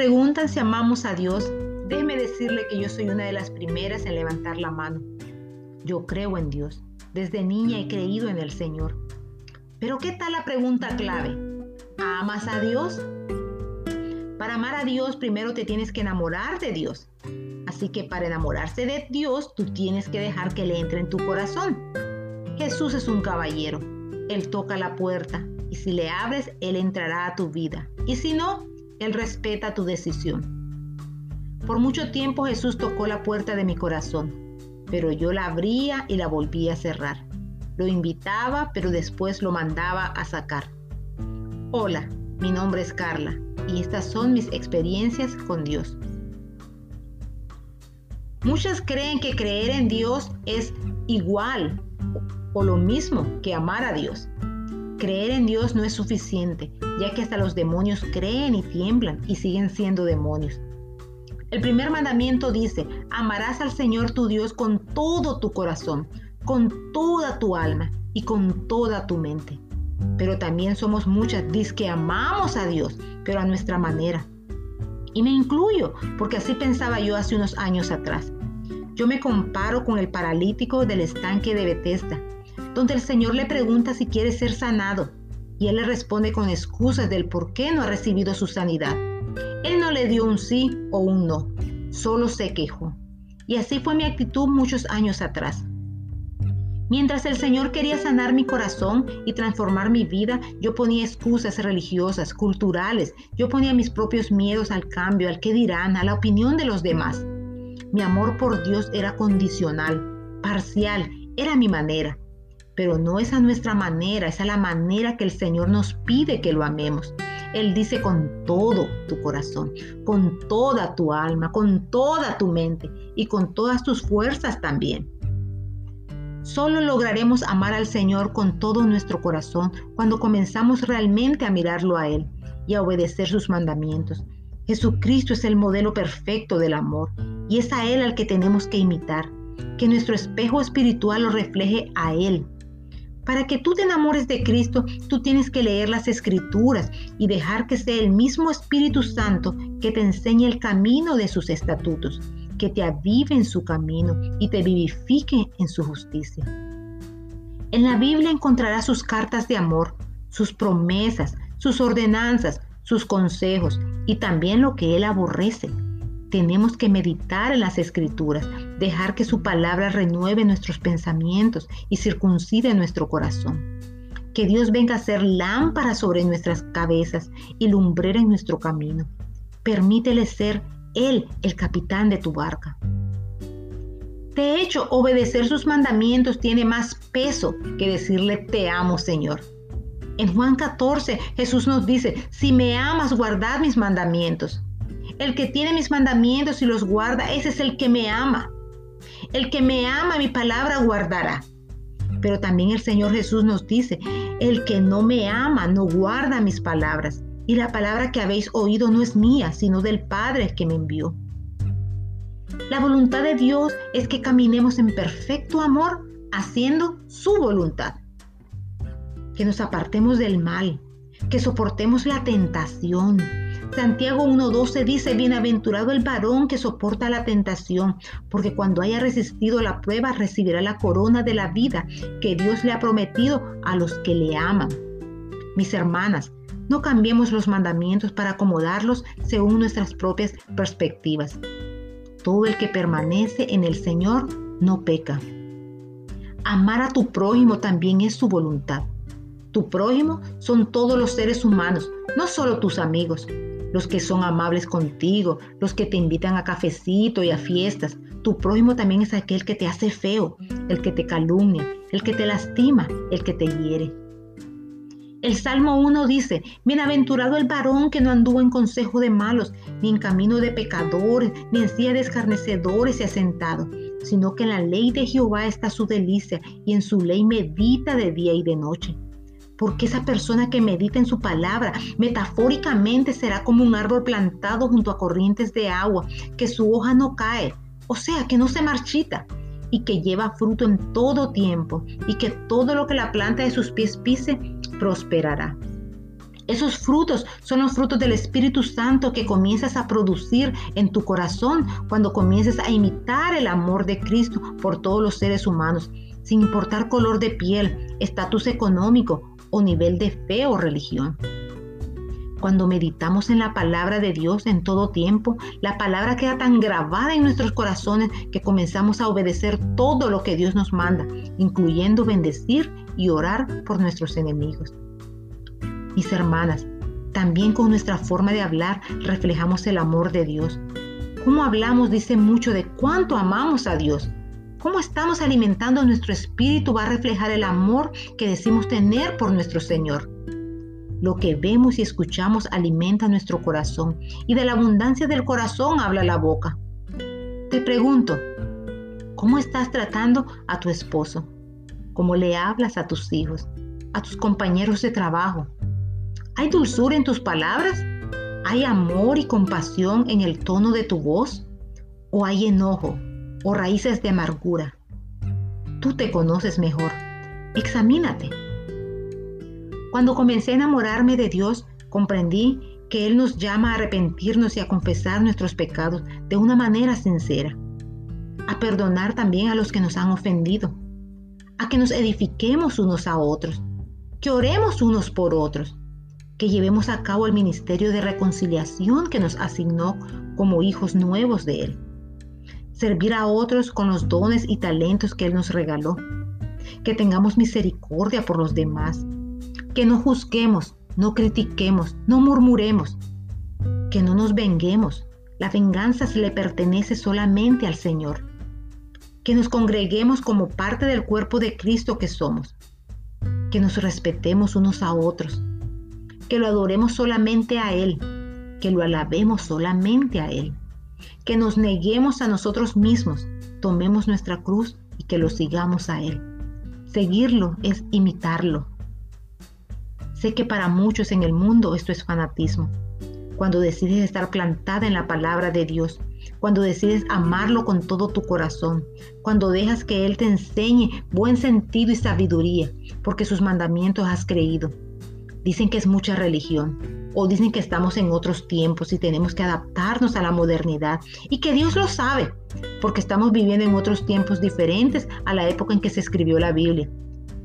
preguntan si amamos a Dios, déjeme decirle que yo soy una de las primeras en levantar la mano. Yo creo en Dios. Desde niña he creído en el Señor. Pero ¿qué tal la pregunta clave? ¿Amas a Dios? Para amar a Dios primero te tienes que enamorar de Dios. Así que para enamorarse de Dios tú tienes que dejar que le entre en tu corazón. Jesús es un caballero. Él toca la puerta y si le abres, Él entrará a tu vida. Y si no, Él respeta tu decisión. Por mucho tiempo Jesús tocó la puerta de mi corazón, pero yo la abría y la volvía a cerrar. Lo invitaba, pero después lo mandaba a sacar. Hola, mi nombre es Carla y estas son mis experiencias con Dios. Muchas creen que creer en Dios es igual o lo mismo que amar a Dios. Creer en Dios no es suficiente, ya que hasta los demonios creen y tiemblan y siguen siendo demonios. El primer mandamiento dice, amarás al Señor tu Dios con todo tu corazón, con toda tu alma y con toda tu mente. Pero también somos muchas, dice que amamos a Dios, pero a nuestra manera. Y me incluyo, porque así pensaba yo hace unos años atrás. Yo me comparo con el paralítico del estanque de Bethesda, donde el Señor le pregunta si quiere ser sanado y él le responde con excusas del por qué no ha recibido su sanidad. Él no le dio un sí o un no, solo se quejó. Y así fue mi actitud muchos años atrás. Mientras el Señor quería sanar mi corazón y transformar mi vida, yo ponía excusas religiosas, culturales, yo ponía mis propios miedos al cambio, al que dirán, a la opinión de los demás. Mi amor por Dios era condicional, parcial, era mi manera pero no es a nuestra manera, es a la manera que el Señor nos pide que lo amemos. Él dice con todo tu corazón, con toda tu alma, con toda tu mente y con todas tus fuerzas también. Solo lograremos amar al Señor con todo nuestro corazón cuando comenzamos realmente a mirarlo a Él y a obedecer sus mandamientos. Jesucristo es el modelo perfecto del amor y es a Él al que tenemos que imitar. Que nuestro espejo espiritual lo refleje a Él para que tú te enamores de Cristo, tú tienes que leer las escrituras y dejar que sea el mismo Espíritu Santo que te enseñe el camino de sus estatutos, que te avive en su camino y te vivifique en su justicia. En la Biblia encontrarás sus cartas de amor, sus promesas, sus ordenanzas, sus consejos y también lo que Él aborrece, tenemos que meditar en las escrituras, dejar que su palabra renueve nuestros pensamientos y circuncide nuestro corazón. Que Dios venga a ser lámpara sobre nuestras cabezas y lumbrera en nuestro camino. Permítele ser Él el capitán de tu barca. De hecho, obedecer sus mandamientos tiene más peso que decirle te amo Señor. En Juan 14 Jesús nos dice, si me amas, guardad mis mandamientos. El que tiene mis mandamientos y los guarda, ese es el que me ama. El que me ama, mi palabra guardará. Pero también el Señor Jesús nos dice, el que no me ama, no guarda mis palabras. Y la palabra que habéis oído no es mía, sino del Padre que me envió. La voluntad de Dios es que caminemos en perfecto amor, haciendo su voluntad. Que nos apartemos del mal, que soportemos la tentación, Santiago 1.12 dice, bienaventurado el varón que soporta la tentación, porque cuando haya resistido la prueba recibirá la corona de la vida que Dios le ha prometido a los que le aman. Mis hermanas, no cambiemos los mandamientos para acomodarlos según nuestras propias perspectivas. Todo el que permanece en el Señor no peca. Amar a tu prójimo también es su voluntad. Tu prójimo son todos los seres humanos, no solo tus amigos los que son amables contigo, los que te invitan a cafecito y a fiestas. Tu prójimo también es aquel que te hace feo, el que te calumnia, el que te lastima, el que te hiere. El Salmo 1 dice, Bienaventurado el varón que no anduvo en consejo de malos, ni en camino de pecadores, ni en silla de escarnecedores se ha sentado, sino que en la ley de Jehová está su delicia, y en su ley medita de día y de noche porque esa persona que medita en su palabra metafóricamente será como un árbol plantado junto a corrientes de agua, que su hoja no cae, o sea, que no se marchita y que lleva fruto en todo tiempo y que todo lo que la planta de sus pies pise prosperará. Esos frutos son los frutos del Espíritu Santo que comienzas a producir en tu corazón cuando comiences a imitar el amor de Cristo por todos los seres humanos, sin importar color de piel, estatus económico o nivel de fe o religión. Cuando meditamos en la palabra de Dios en todo tiempo, la palabra queda tan grabada en nuestros corazones que comenzamos a obedecer todo lo que Dios nos manda, incluyendo bendecir y orar por nuestros enemigos. Mis hermanas, también con nuestra forma de hablar reflejamos el amor de Dios. Cómo hablamos dice mucho de cuánto amamos a Dios. Cómo estamos alimentando nuestro espíritu va a reflejar el amor que decimos tener por nuestro Señor. Lo que vemos y escuchamos alimenta nuestro corazón y de la abundancia del corazón habla la boca. Te pregunto, ¿cómo estás tratando a tu esposo? ¿Cómo le hablas a tus hijos, a tus compañeros de trabajo, ¿Hay dulzura en tus palabras? ¿Hay amor y compasión en el tono de tu voz? ¿O hay enojo o raíces de amargura? Tú te conoces mejor. Examínate. Cuando comencé a enamorarme de Dios, comprendí que Él nos llama a arrepentirnos y a confesar nuestros pecados de una manera sincera, a perdonar también a los que nos han ofendido, a que nos edifiquemos unos a otros, que oremos unos por otros, que llevemos a cabo el ministerio de reconciliación que nos asignó como hijos nuevos de Él. Servir a otros con los dones y talentos que Él nos regaló. Que tengamos misericordia por los demás. Que no juzguemos, no critiquemos, no murmuremos. Que no nos venguemos. La venganza se le pertenece solamente al Señor. Que nos congreguemos como parte del cuerpo de Cristo que somos. Que nos respetemos unos a otros que lo adoremos solamente a Él, que lo alabemos solamente a Él, que nos neguemos a nosotros mismos, tomemos nuestra cruz y que lo sigamos a Él. Seguirlo es imitarlo. Sé que para muchos en el mundo esto es fanatismo. Cuando decides estar plantada en la palabra de Dios, cuando decides amarlo con todo tu corazón, cuando dejas que Él te enseñe buen sentido y sabiduría, porque sus mandamientos has creído dicen que es mucha religión o dicen que estamos en otros tiempos y tenemos que adaptarnos a la modernidad y que Dios lo sabe porque estamos viviendo en otros tiempos diferentes a la época en que se escribió la Biblia.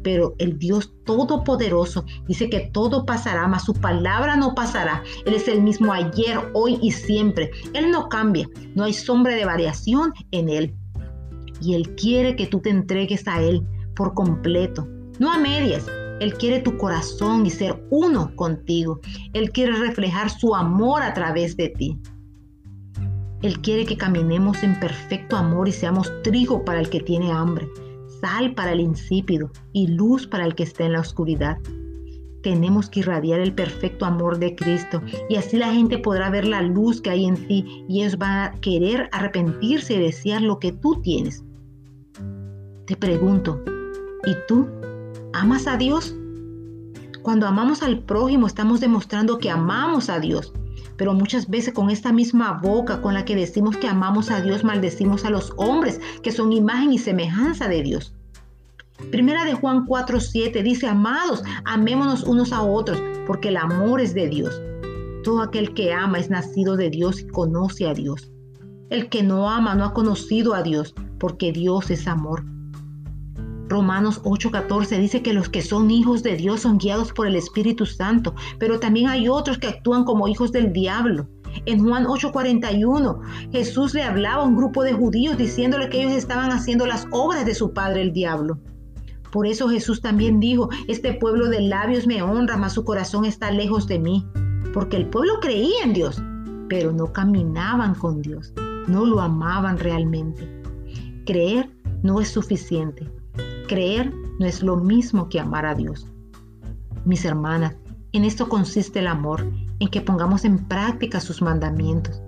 Pero el Dios Todopoderoso dice que todo pasará, mas su palabra no pasará. Él es el mismo ayer, hoy y siempre. Él no cambia, no hay sombra de variación en Él. Y Él quiere que tú te entregues a Él por completo, no a medias, él quiere tu corazón y ser uno contigo. Él quiere reflejar su amor a través de ti. Él quiere que caminemos en perfecto amor y seamos trigo para el que tiene hambre, sal para el insípido y luz para el que está en la oscuridad. Tenemos que irradiar el perfecto amor de Cristo y así la gente podrá ver la luz que hay en ti y ellos van a querer arrepentirse y desear lo que tú tienes. Te pregunto, ¿y tú ¿Amas a Dios? Cuando amamos al prójimo estamos demostrando que amamos a Dios. Pero muchas veces con esta misma boca con la que decimos que amamos a Dios, maldecimos a los hombres que son imagen y semejanza de Dios. Primera de Juan 4:7 dice, amados, amémonos unos a otros, porque el amor es de Dios. Todo aquel que ama es nacido de Dios y conoce a Dios. El que no ama no ha conocido a Dios, porque Dios es amor. Romanos 8:14 dice que los que son hijos de Dios son guiados por el Espíritu Santo, pero también hay otros que actúan como hijos del diablo. En Juan 8:41 Jesús le hablaba a un grupo de judíos diciéndole que ellos estaban haciendo las obras de su padre el diablo. Por eso Jesús también dijo, este pueblo de labios me honra, mas su corazón está lejos de mí. Porque el pueblo creía en Dios, pero no caminaban con Dios, no lo amaban realmente. Creer no es suficiente. Creer no es lo mismo que amar a Dios. Mis hermanas, en esto consiste el amor, en que pongamos en práctica sus mandamientos.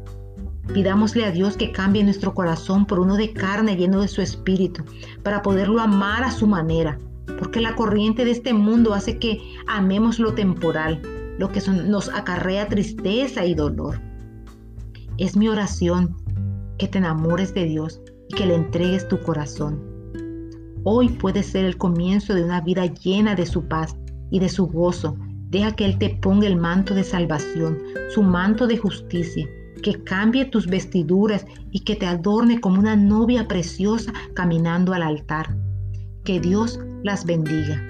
Pidámosle a Dios que cambie nuestro corazón por uno de carne lleno de su espíritu, para poderlo amar a su manera, porque la corriente de este mundo hace que amemos lo temporal, lo que nos acarrea tristeza y dolor. Es mi oración que te enamores de Dios y que le entregues tu corazón. Hoy puede ser el comienzo de una vida llena de su paz y de su gozo, Deja que Él te ponga el manto de salvación, su manto de justicia, que cambie tus vestiduras y que te adorne como una novia preciosa caminando al altar. Que Dios las bendiga.